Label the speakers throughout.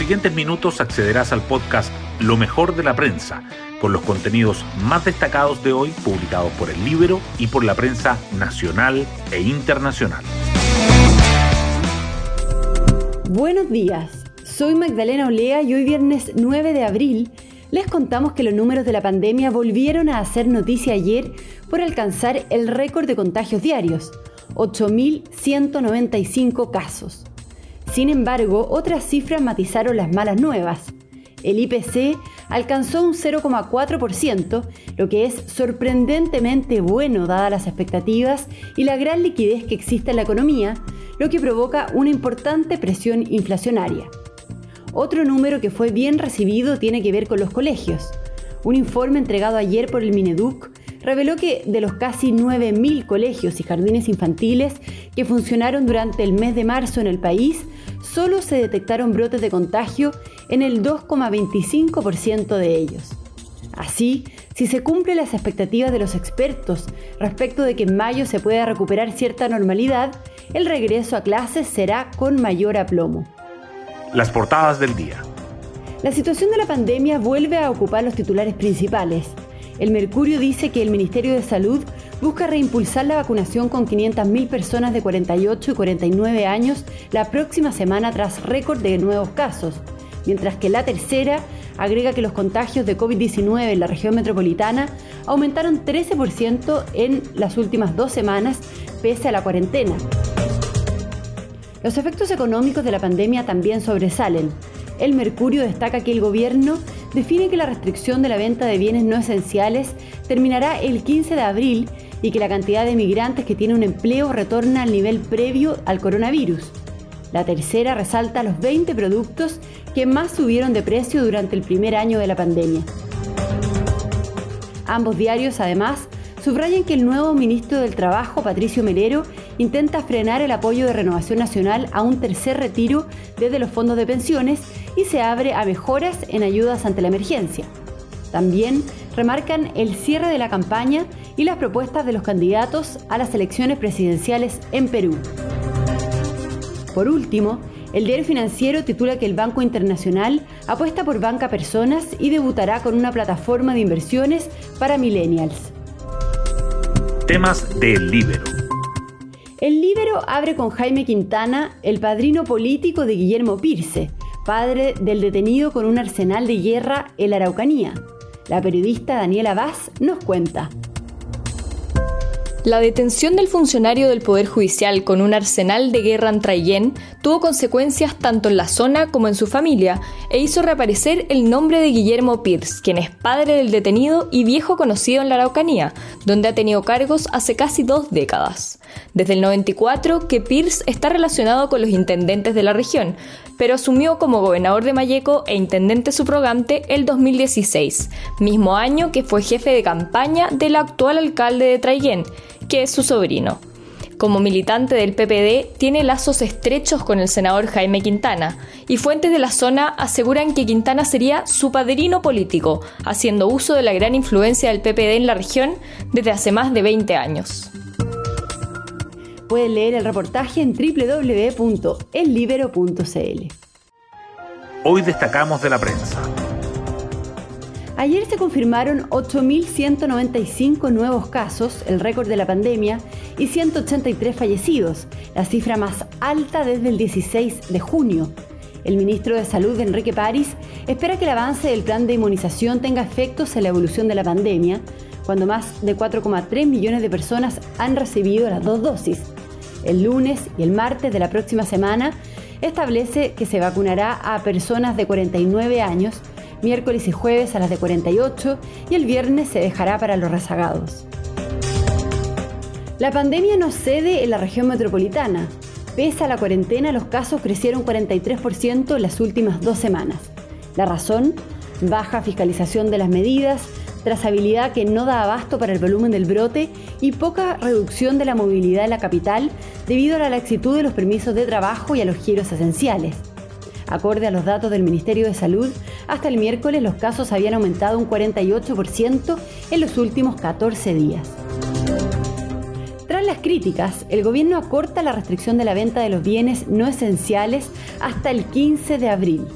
Speaker 1: siguientes minutos accederás al podcast Lo mejor de la prensa, con los contenidos más destacados de hoy publicados por el Libro y por la prensa nacional e internacional.
Speaker 2: Buenos días, soy Magdalena Olea y hoy viernes 9 de abril les contamos que los números de la pandemia volvieron a hacer noticia ayer por alcanzar el récord de contagios diarios, 8.195 casos. Sin embargo, otras cifras matizaron las malas nuevas. El IPC alcanzó un 0,4%, lo que es sorprendentemente bueno dadas las expectativas y la gran liquidez que existe en la economía, lo que provoca una importante presión inflacionaria. Otro número que fue bien recibido tiene que ver con los colegios. Un informe entregado ayer por el Mineduc reveló que de los casi 9.000 colegios y jardines infantiles que funcionaron durante el mes de marzo en el país, solo se detectaron brotes de contagio en el 2,25% de ellos. Así, si se cumplen las expectativas de los expertos respecto de que en mayo se pueda recuperar cierta normalidad, el regreso a clases será con mayor aplomo.
Speaker 1: Las portadas del día.
Speaker 2: La situación de la pandemia vuelve a ocupar los titulares principales. El Mercurio dice que el Ministerio de Salud busca reimpulsar la vacunación con 500.000 personas de 48 y 49 años la próxima semana tras récord de nuevos casos, mientras que la tercera agrega que los contagios de COVID-19 en la región metropolitana aumentaron 13% en las últimas dos semanas pese a la cuarentena. Los efectos económicos de la pandemia también sobresalen. El Mercurio destaca que el gobierno define que la restricción de la venta de bienes no esenciales terminará el 15 de abril y que la cantidad de migrantes que tienen un empleo retorna al nivel previo al coronavirus. La tercera resalta los 20 productos que más subieron de precio durante el primer año de la pandemia. Ambos diarios, además, subrayan que el nuevo ministro del Trabajo, Patricio Melero, intenta frenar el apoyo de Renovación Nacional a un tercer retiro desde los fondos de pensiones y se abre a mejoras en ayudas ante la emergencia. También remarcan el cierre de la campaña y las propuestas de los candidatos a las elecciones presidenciales en Perú. Por último, el diario financiero titula que el Banco Internacional apuesta por banca personas y debutará con una plataforma de inversiones para millennials.
Speaker 1: Temas del Libero.
Speaker 2: El Libero abre con Jaime Quintana, el padrino político de Guillermo Pirce, padre del detenido con un arsenal de guerra en la Araucanía. La periodista Daniela Vaz nos cuenta.
Speaker 3: La detención del funcionario del Poder Judicial con un arsenal de guerra en Traillén tuvo consecuencias tanto en la zona como en su familia e hizo reaparecer el nombre de Guillermo Pierce, quien es padre del detenido y viejo conocido en la Araucanía, donde ha tenido cargos hace casi dos décadas. Desde el 94 que Pierce está relacionado con los intendentes de la región, pero asumió como gobernador de Mayeco e intendente subrogante el 2016, mismo año que fue jefe de campaña del actual alcalde de Traillén, que es su sobrino. Como militante del PPD, tiene lazos estrechos con el senador Jaime Quintana, y fuentes de la zona aseguran que Quintana sería su padrino político, haciendo uso de la gran influencia del PPD en la región desde hace más de 20 años.
Speaker 2: Pueden leer el reportaje en www.ellibero.cl.
Speaker 1: Hoy destacamos de la prensa.
Speaker 2: Ayer se confirmaron 8.195 nuevos casos, el récord de la pandemia, y 183 fallecidos, la cifra más alta desde el 16 de junio. El ministro de Salud, Enrique París, espera que el avance del plan de inmunización tenga efectos en la evolución de la pandemia, cuando más de 4,3 millones de personas han recibido las dos dosis. El lunes y el martes de la próxima semana establece que se vacunará a personas de 49 años miércoles y jueves a las de 48 y el viernes se dejará para los rezagados. La pandemia no cede en la región metropolitana. Pese a la cuarentena, los casos crecieron 43% en las últimas dos semanas. La razón, baja fiscalización de las medidas, trazabilidad que no da abasto para el volumen del brote y poca reducción de la movilidad en la capital debido a la laxitud de los permisos de trabajo y a los giros esenciales. Acorde a los datos del Ministerio de Salud, hasta el miércoles los casos habían aumentado un 48% en los últimos 14 días. Tras las críticas, el gobierno acorta la restricción de la venta de los bienes no esenciales hasta el 15 de abril.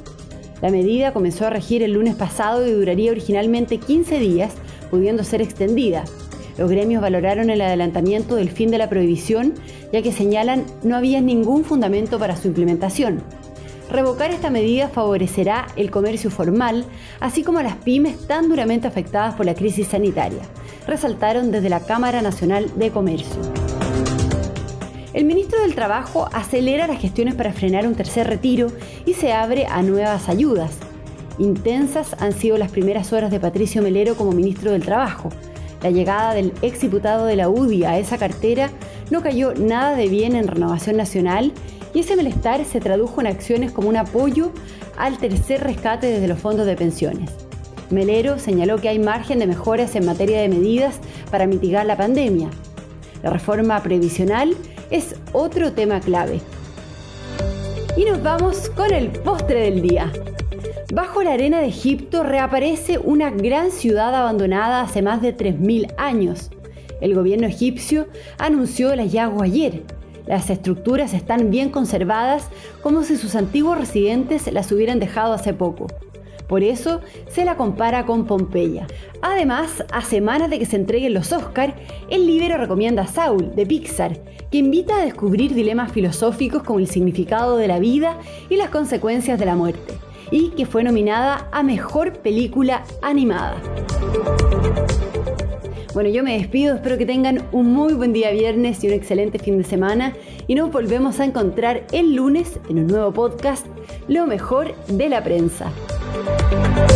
Speaker 2: La medida comenzó a regir el lunes pasado y duraría originalmente 15 días, pudiendo ser extendida. Los gremios valoraron el adelantamiento del fin de la prohibición, ya que señalan no había ningún fundamento para su implementación. Revocar esta medida favorecerá el comercio formal, así como a las pymes tan duramente afectadas por la crisis sanitaria, resaltaron desde la Cámara Nacional de Comercio. El ministro del Trabajo acelera las gestiones para frenar un tercer retiro y se abre a nuevas ayudas. Intensas han sido las primeras horas de Patricio Melero como ministro del Trabajo. La llegada del exdiputado de la UDI a esa cartera no cayó nada de bien en Renovación Nacional y ese malestar se tradujo en acciones como un apoyo al tercer rescate desde los fondos de pensiones. Melero señaló que hay margen de mejoras en materia de medidas para mitigar la pandemia. La reforma previsional es otro tema clave. Y nos vamos con el postre del día. Bajo la arena de Egipto reaparece una gran ciudad abandonada hace más de 3.000 años. El gobierno egipcio anunció el hallazgo ayer. Las estructuras están bien conservadas como si sus antiguos residentes las hubieran dejado hace poco. Por eso se la compara con Pompeya. Además, a semanas de que se entreguen los Oscar, el libro recomienda a Saul, de Pixar, que invita a descubrir dilemas filosóficos como el significado de la vida y las consecuencias de la muerte, y que fue nominada a Mejor Película Animada. Bueno, yo me despido, espero que tengan un muy buen día viernes y un excelente fin de semana y nos volvemos a encontrar el lunes en un nuevo podcast, Lo mejor de la prensa. thank you